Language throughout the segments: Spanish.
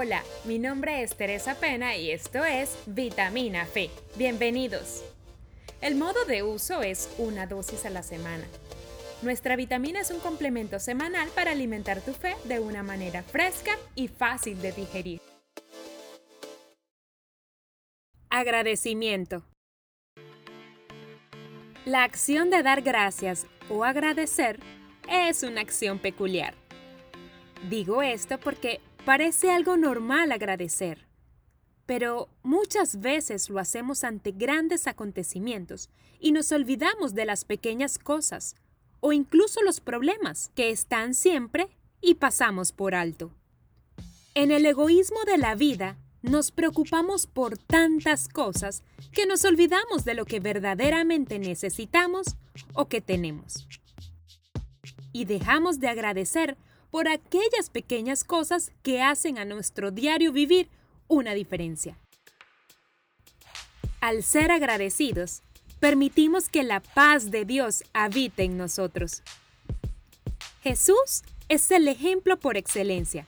Hola, mi nombre es Teresa Pena y esto es Vitamina Fe. Bienvenidos. El modo de uso es una dosis a la semana. Nuestra vitamina es un complemento semanal para alimentar tu fe de una manera fresca y fácil de digerir. Agradecimiento. La acción de dar gracias o agradecer es una acción peculiar. Digo esto porque parece algo normal agradecer, pero muchas veces lo hacemos ante grandes acontecimientos y nos olvidamos de las pequeñas cosas o incluso los problemas que están siempre y pasamos por alto. En el egoísmo de la vida, nos preocupamos por tantas cosas que nos olvidamos de lo que verdaderamente necesitamos o que tenemos. Y dejamos de agradecer por aquellas pequeñas cosas que hacen a nuestro diario vivir una diferencia. Al ser agradecidos, permitimos que la paz de Dios habite en nosotros. Jesús es el ejemplo por excelencia.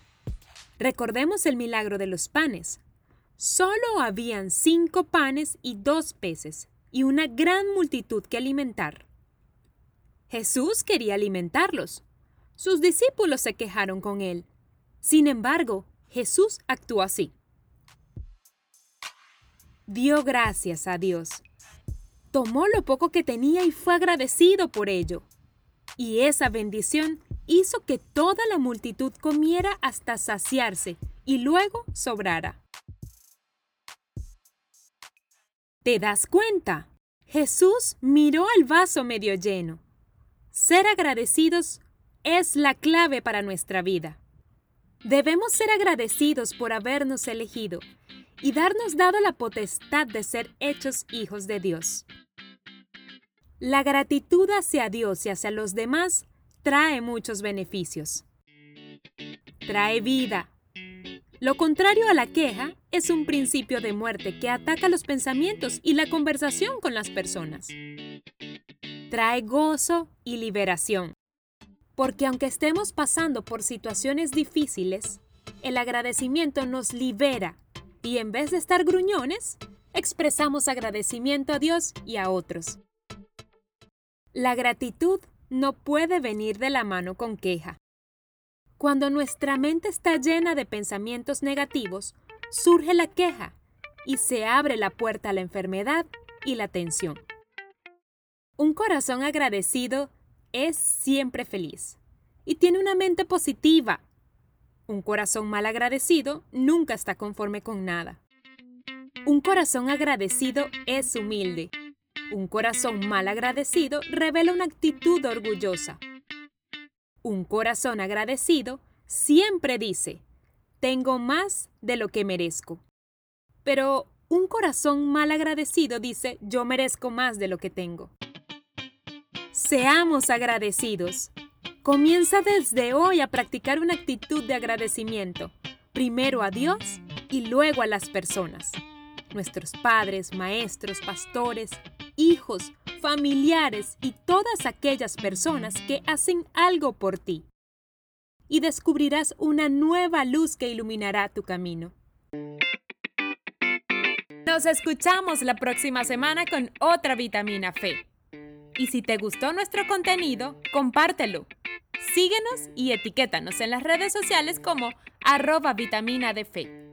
Recordemos el milagro de los panes. Solo habían cinco panes y dos peces, y una gran multitud que alimentar. Jesús quería alimentarlos. Sus discípulos se quejaron con él. Sin embargo, Jesús actuó así. Dio gracias a Dios. Tomó lo poco que tenía y fue agradecido por ello. Y esa bendición hizo que toda la multitud comiera hasta saciarse y luego sobrara. ¿Te das cuenta? Jesús miró el vaso medio lleno. Ser agradecidos es la clave para nuestra vida. Debemos ser agradecidos por habernos elegido y darnos dado la potestad de ser hechos hijos de Dios. La gratitud hacia Dios y hacia los demás trae muchos beneficios. Trae vida, lo contrario a la queja es un principio de muerte que ataca los pensamientos y la conversación con las personas. Trae gozo y liberación. Porque aunque estemos pasando por situaciones difíciles, el agradecimiento nos libera y en vez de estar gruñones, expresamos agradecimiento a Dios y a otros. La gratitud no puede venir de la mano con queja. Cuando nuestra mente está llena de pensamientos negativos, surge la queja y se abre la puerta a la enfermedad y la tensión. Un corazón agradecido es siempre feliz y tiene una mente positiva. Un corazón mal agradecido nunca está conforme con nada. Un corazón agradecido es humilde. Un corazón mal agradecido revela una actitud orgullosa. Un corazón agradecido siempre dice, tengo más de lo que merezco. Pero un corazón mal agradecido dice, yo merezco más de lo que tengo. Seamos agradecidos. Comienza desde hoy a practicar una actitud de agradecimiento, primero a Dios y luego a las personas. Nuestros padres, maestros, pastores, hijos, familiares y todas aquellas personas que hacen algo por ti. Y descubrirás una nueva luz que iluminará tu camino. Nos escuchamos la próxima semana con otra vitamina fe. Y si te gustó nuestro contenido, compártelo. Síguenos y etiquétanos en las redes sociales como arroba vitamina de.